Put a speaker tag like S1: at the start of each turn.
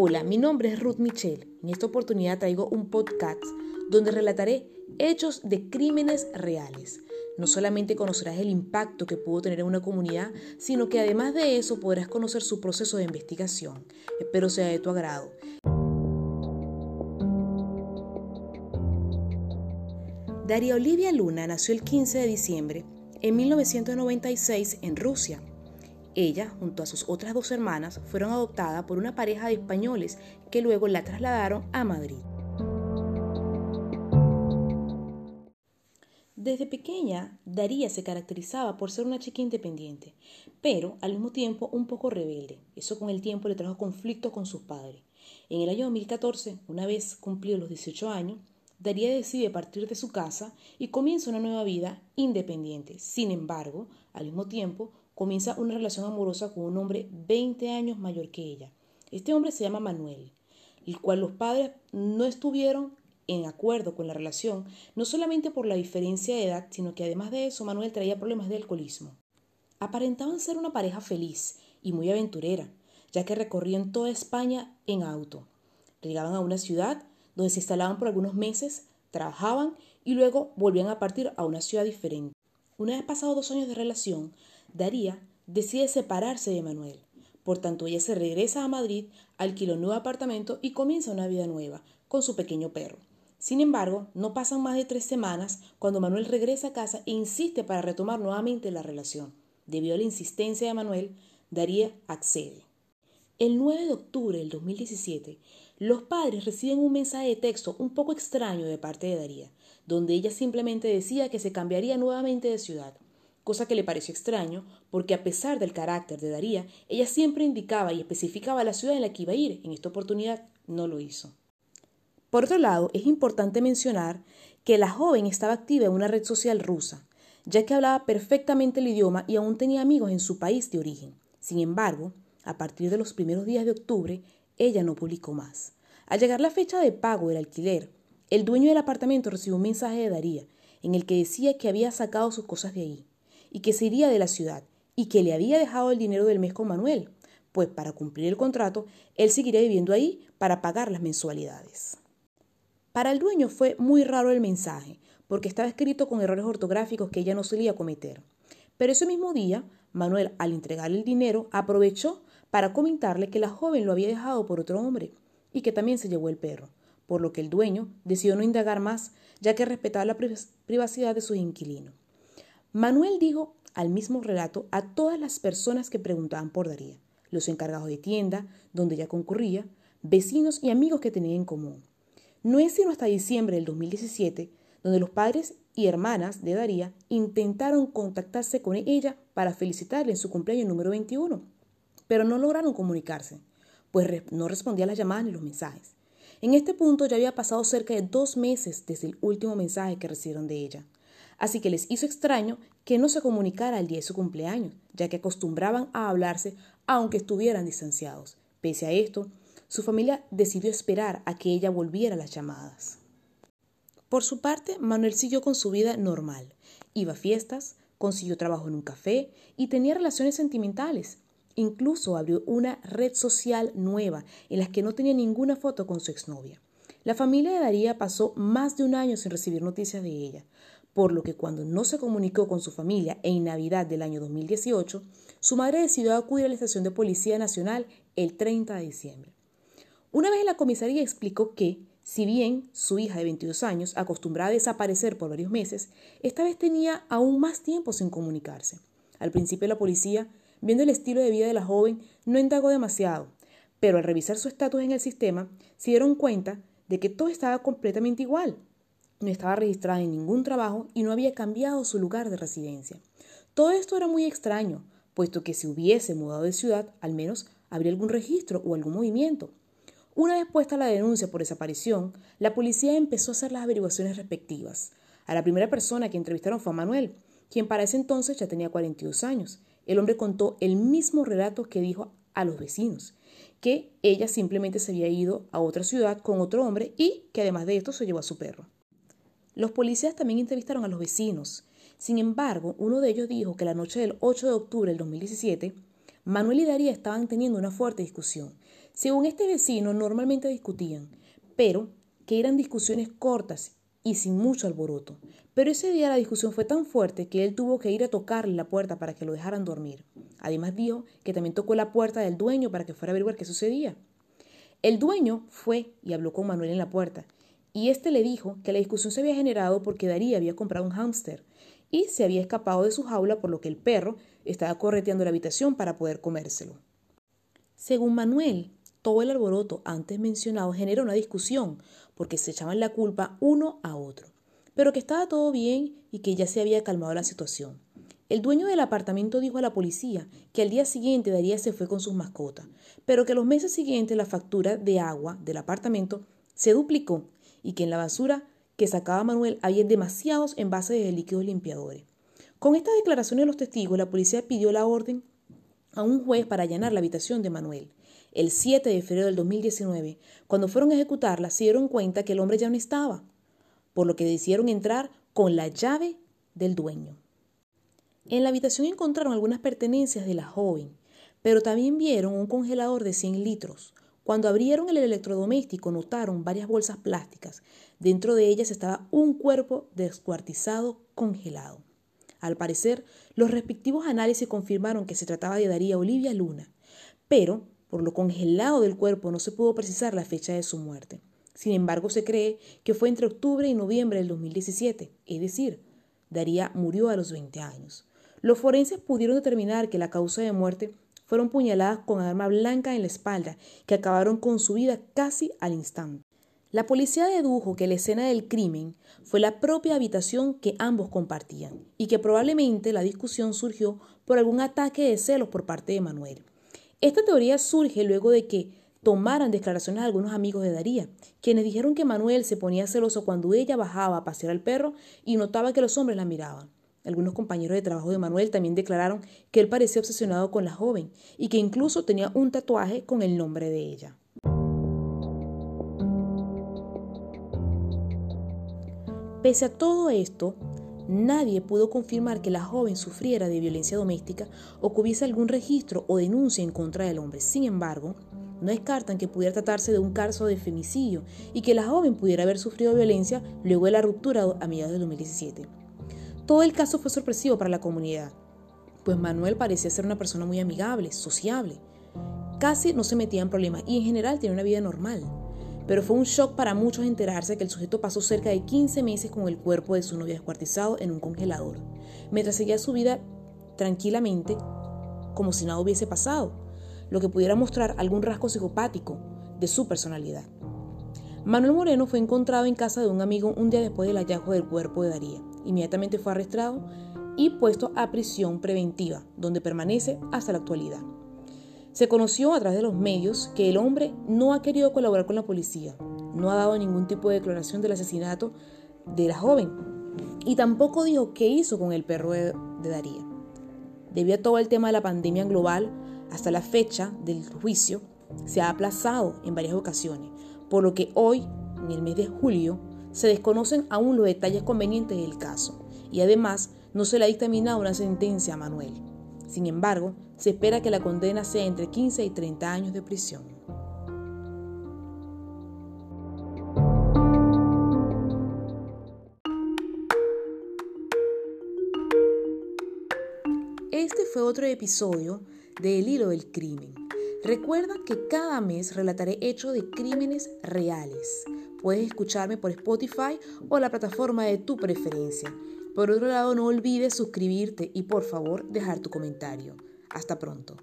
S1: Hola, mi nombre es Ruth Michelle. En esta oportunidad traigo un podcast donde relataré hechos de crímenes reales. No solamente conocerás el impacto que pudo tener en una comunidad, sino que además de eso podrás conocer su proceso de investigación. Espero sea de tu agrado. Daria Olivia Luna nació el 15 de diciembre en 1996 en Rusia. Ella, junto a sus otras dos hermanas, fueron adoptadas por una pareja de españoles que luego la trasladaron a Madrid. Desde pequeña, Daría se caracterizaba por ser una chica independiente, pero al mismo tiempo un poco rebelde. Eso con el tiempo le trajo conflictos con sus padres. En el año 2014, una vez cumplidos los 18 años, Daría decide partir de su casa y comienza una nueva vida independiente. Sin embargo, al mismo tiempo, comienza una relación amorosa con un hombre 20 años mayor que ella. Este hombre se llama Manuel, el cual los padres no estuvieron en acuerdo con la relación, no solamente por la diferencia de edad, sino que además de eso Manuel traía problemas de alcoholismo. Aparentaban ser una pareja feliz y muy aventurera, ya que recorrían toda España en auto. Llegaban a una ciudad donde se instalaban por algunos meses, trabajaban y luego volvían a partir a una ciudad diferente. Una vez pasados dos años de relación, Daría decide separarse de Manuel. Por tanto, ella se regresa a Madrid, alquila un nuevo apartamento y comienza una vida nueva con su pequeño perro. Sin embargo, no pasan más de tres semanas cuando Manuel regresa a casa e insiste para retomar nuevamente la relación. Debido a la insistencia de Manuel, Daría accede. El 9 de octubre del 2017, los padres reciben un mensaje de texto un poco extraño de parte de Daría, donde ella simplemente decía que se cambiaría nuevamente de ciudad cosa que le pareció extraño, porque a pesar del carácter de Daría, ella siempre indicaba y especificaba la ciudad en la que iba a ir. En esta oportunidad no lo hizo. Por otro lado, es importante mencionar que la joven estaba activa en una red social rusa, ya que hablaba perfectamente el idioma y aún tenía amigos en su país de origen. Sin embargo, a partir de los primeros días de octubre, ella no publicó más. Al llegar la fecha de pago del alquiler, el dueño del apartamento recibió un mensaje de Daría, en el que decía que había sacado sus cosas de ahí y que se iría de la ciudad y que le había dejado el dinero del mes con Manuel, pues para cumplir el contrato él seguiría viviendo ahí para pagar las mensualidades. Para el dueño fue muy raro el mensaje, porque estaba escrito con errores ortográficos que ella no solía cometer. Pero ese mismo día, Manuel, al entregarle el dinero, aprovechó para comentarle que la joven lo había dejado por otro hombre y que también se llevó el perro, por lo que el dueño decidió no indagar más, ya que respetaba la privacidad de sus inquilinos. Manuel dijo al mismo relato a todas las personas que preguntaban por Daría, los encargados de tienda, donde ella concurría, vecinos y amigos que tenían en común. No es sino hasta diciembre del 2017 donde los padres y hermanas de Daría intentaron contactarse con ella para felicitarle en su cumpleaños número 21, pero no lograron comunicarse, pues no respondía a las llamadas ni los mensajes. En este punto ya había pasado cerca de dos meses desde el último mensaje que recibieron de ella así que les hizo extraño que no se comunicara el día de su cumpleaños, ya que acostumbraban a hablarse aunque estuvieran distanciados. Pese a esto, su familia decidió esperar a que ella volviera a las llamadas. Por su parte, Manuel siguió con su vida normal. Iba a fiestas, consiguió trabajo en un café y tenía relaciones sentimentales. Incluso abrió una red social nueva en la que no tenía ninguna foto con su exnovia. La familia de Daría pasó más de un año sin recibir noticias de ella, por lo que cuando no se comunicó con su familia en Navidad del año 2018, su madre decidió acudir a la estación de Policía Nacional el 30 de diciembre. Una vez en la comisaría explicó que, si bien su hija de 22 años acostumbraba a desaparecer por varios meses, esta vez tenía aún más tiempo sin comunicarse. Al principio la policía, viendo el estilo de vida de la joven, no indagó demasiado, pero al revisar su estatus en el sistema, se dieron cuenta de que todo estaba completamente igual no estaba registrada en ningún trabajo y no había cambiado su lugar de residencia. Todo esto era muy extraño, puesto que si hubiese mudado de ciudad, al menos habría algún registro o algún movimiento. Una vez puesta la denuncia por desaparición, la policía empezó a hacer las averiguaciones respectivas. A la primera persona que entrevistaron fue a Manuel, quien para ese entonces ya tenía 42 años. El hombre contó el mismo relato que dijo a los vecinos, que ella simplemente se había ido a otra ciudad con otro hombre y que además de esto se llevó a su perro. Los policías también entrevistaron a los vecinos. Sin embargo, uno de ellos dijo que la noche del 8 de octubre del 2017, Manuel y Daría estaban teniendo una fuerte discusión. Según este vecino, normalmente discutían, pero que eran discusiones cortas y sin mucho alboroto. Pero ese día la discusión fue tan fuerte que él tuvo que ir a tocarle la puerta para que lo dejaran dormir. Además dijo que también tocó la puerta del dueño para que fuera a averiguar qué sucedía. El dueño fue y habló con Manuel en la puerta, y éste le dijo que la discusión se había generado porque Daría había comprado un hámster y se había escapado de su jaula por lo que el perro estaba correteando la habitación para poder comérselo. Según Manuel, todo el alboroto antes mencionado generó una discusión porque se echaban la culpa uno a otro, pero que estaba todo bien y que ya se había calmado la situación. El dueño del apartamento dijo a la policía que al día siguiente Daría se fue con sus mascotas, pero que los meses siguientes la factura de agua del apartamento se duplicó y que en la basura que sacaba Manuel había demasiados envases de líquidos limpiadores. Con estas declaraciones de los testigos, la policía pidió la orden a un juez para allanar la habitación de Manuel. El 7 de febrero del 2019, cuando fueron a ejecutarla, se dieron cuenta que el hombre ya no estaba, por lo que decidieron entrar con la llave del dueño. En la habitación encontraron algunas pertenencias de la joven, pero también vieron un congelador de 100 litros. Cuando abrieron el electrodoméstico notaron varias bolsas plásticas. Dentro de ellas estaba un cuerpo descuartizado congelado. Al parecer, los respectivos análisis confirmaron que se trataba de Daría Olivia Luna, pero por lo congelado del cuerpo no se pudo precisar la fecha de su muerte. Sin embargo, se cree que fue entre octubre y noviembre del 2017, es decir, Daría murió a los 20 años. Los forenses pudieron determinar que la causa de muerte fueron puñaladas con arma blanca en la espalda, que acabaron con su vida casi al instante. La policía dedujo que la escena del crimen fue la propia habitación que ambos compartían y que probablemente la discusión surgió por algún ataque de celos por parte de Manuel. Esta teoría surge luego de que tomaran declaraciones algunos amigos de Daría, quienes dijeron que Manuel se ponía celoso cuando ella bajaba a pasear al perro y notaba que los hombres la miraban. Algunos compañeros de trabajo de Manuel también declararon que él parecía obsesionado con la joven y que incluso tenía un tatuaje con el nombre de ella. Pese a todo esto, nadie pudo confirmar que la joven sufriera de violencia doméstica o que hubiese algún registro o denuncia en contra del hombre. Sin embargo, no descartan que pudiera tratarse de un caso de femicidio y que la joven pudiera haber sufrido violencia luego de la ruptura a mediados de 2017. Todo el caso fue sorpresivo para la comunidad, pues Manuel parecía ser una persona muy amigable, sociable. Casi no se metía en problemas y en general tenía una vida normal. Pero fue un shock para muchos enterarse que el sujeto pasó cerca de 15 meses con el cuerpo de su novia descuartizado en un congelador, mientras seguía su vida tranquilamente como si nada hubiese pasado, lo que pudiera mostrar algún rasgo psicopático de su personalidad. Manuel Moreno fue encontrado en casa de un amigo un día después del hallazgo del cuerpo de Daría. Inmediatamente fue arrestado y puesto a prisión preventiva, donde permanece hasta la actualidad. Se conoció a través de los medios que el hombre no ha querido colaborar con la policía, no ha dado ningún tipo de declaración del asesinato de la joven y tampoco dijo qué hizo con el perro de, Daría. Debido a todo el tema de la pandemia global, hasta la fecha del juicio se ha aplazado en varias ocasiones, por lo que hoy, en el mes de julio, se desconocen aún los detalles convenientes del caso y además no se le ha dictaminado una sentencia a Manuel. Sin embargo, se espera que la condena sea entre 15 y 30 años de prisión. Este fue otro episodio de El hilo del crimen. Recuerda que cada mes relataré hechos de crímenes reales. Puedes escucharme por Spotify o la plataforma de tu preferencia. Por otro lado, no olvides suscribirte y por favor dejar tu comentario. Hasta pronto.